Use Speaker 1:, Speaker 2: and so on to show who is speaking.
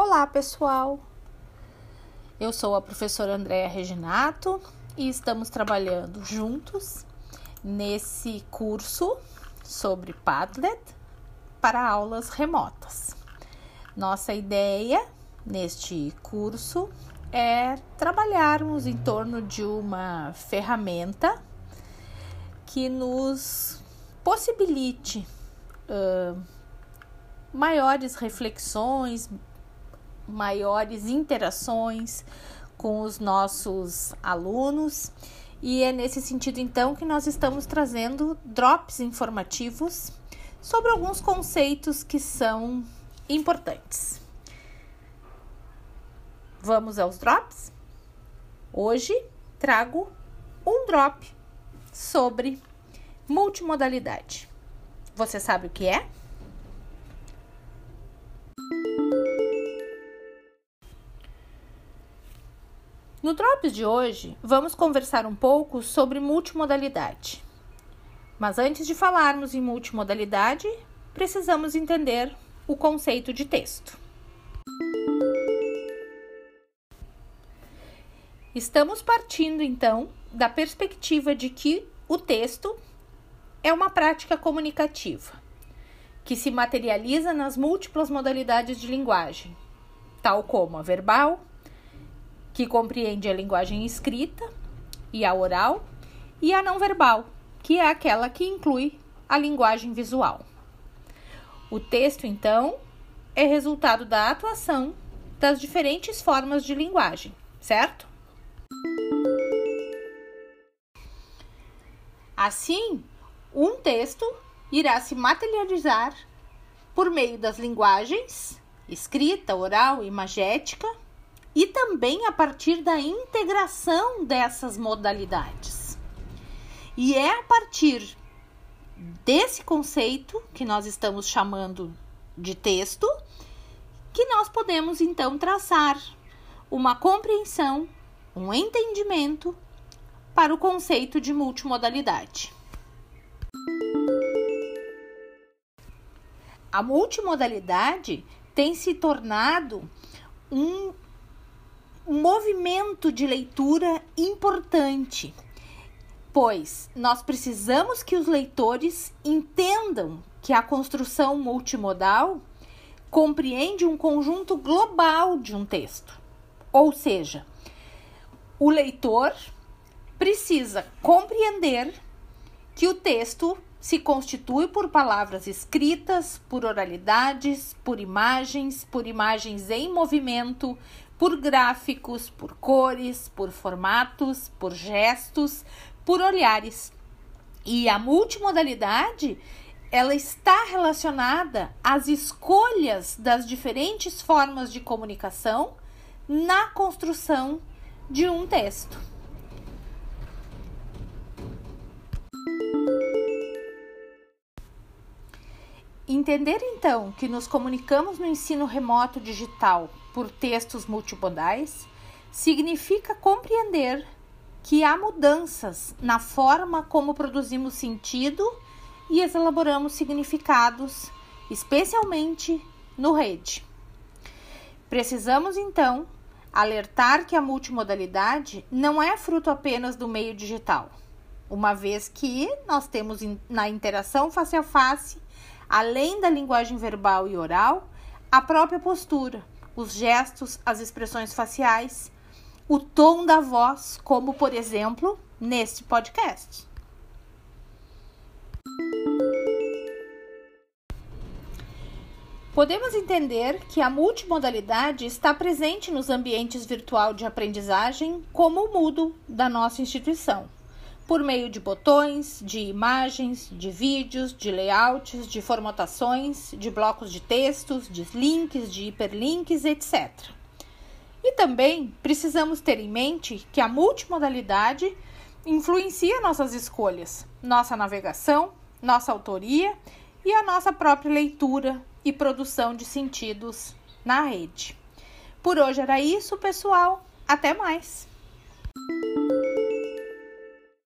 Speaker 1: Olá, pessoal! Eu sou a professora Andréa Reginato e estamos trabalhando juntos nesse curso sobre Padlet para aulas remotas. Nossa ideia neste curso é trabalharmos em torno de uma ferramenta que nos possibilite uh, maiores reflexões, maiores interações com os nossos alunos. E é nesse sentido, então, que nós estamos trazendo drops informativos sobre alguns conceitos que são importantes. Vamos aos drops? Hoje trago um drop sobre multimodalidade. Você sabe o que é? No Drops de hoje, vamos conversar um pouco sobre multimodalidade. Mas antes de falarmos em multimodalidade, precisamos entender o conceito de texto. Estamos partindo então da perspectiva de que o texto é uma prática comunicativa que se materializa nas múltiplas modalidades de linguagem, tal como a verbal, que compreende a linguagem escrita e a oral, e a não verbal, que é aquela que inclui a linguagem visual. O texto, então, é resultado da atuação das diferentes formas de linguagem, certo? Assim, um texto irá se materializar por meio das linguagens escrita, oral, imagética e também a partir da integração dessas modalidades. E é a partir desse conceito que nós estamos chamando de texto que nós podemos então traçar uma compreensão, um entendimento para o conceito de multimodalidade. A multimodalidade tem se tornado um movimento de leitura importante, pois nós precisamos que os leitores entendam que a construção multimodal compreende um conjunto global de um texto. Ou seja, o leitor precisa compreender que o texto se constitui por palavras escritas, por oralidades, por imagens, por imagens em movimento, por gráficos, por cores, por formatos, por gestos, por olhares. E a multimodalidade, ela está relacionada às escolhas das diferentes formas de comunicação na construção de um texto. Entender então que nos comunicamos no ensino remoto digital por textos multimodais significa compreender que há mudanças na forma como produzimos sentido e elaboramos significados, especialmente no rede. Precisamos então alertar que a multimodalidade não é fruto apenas do meio digital, uma vez que nós temos na interação face a face além da linguagem verbal e oral, a própria postura, os gestos, as expressões faciais, o tom da voz, como por exemplo neste podcast. Podemos entender que a multimodalidade está presente nos ambientes virtual de aprendizagem, como o Mudo da nossa instituição por meio de botões, de imagens, de vídeos, de layouts, de formatações, de blocos de textos, de links, de hiperlinks, etc. E também precisamos ter em mente que a multimodalidade influencia nossas escolhas, nossa navegação, nossa autoria e a nossa própria leitura e produção de sentidos na rede. Por hoje era isso, pessoal. Até mais!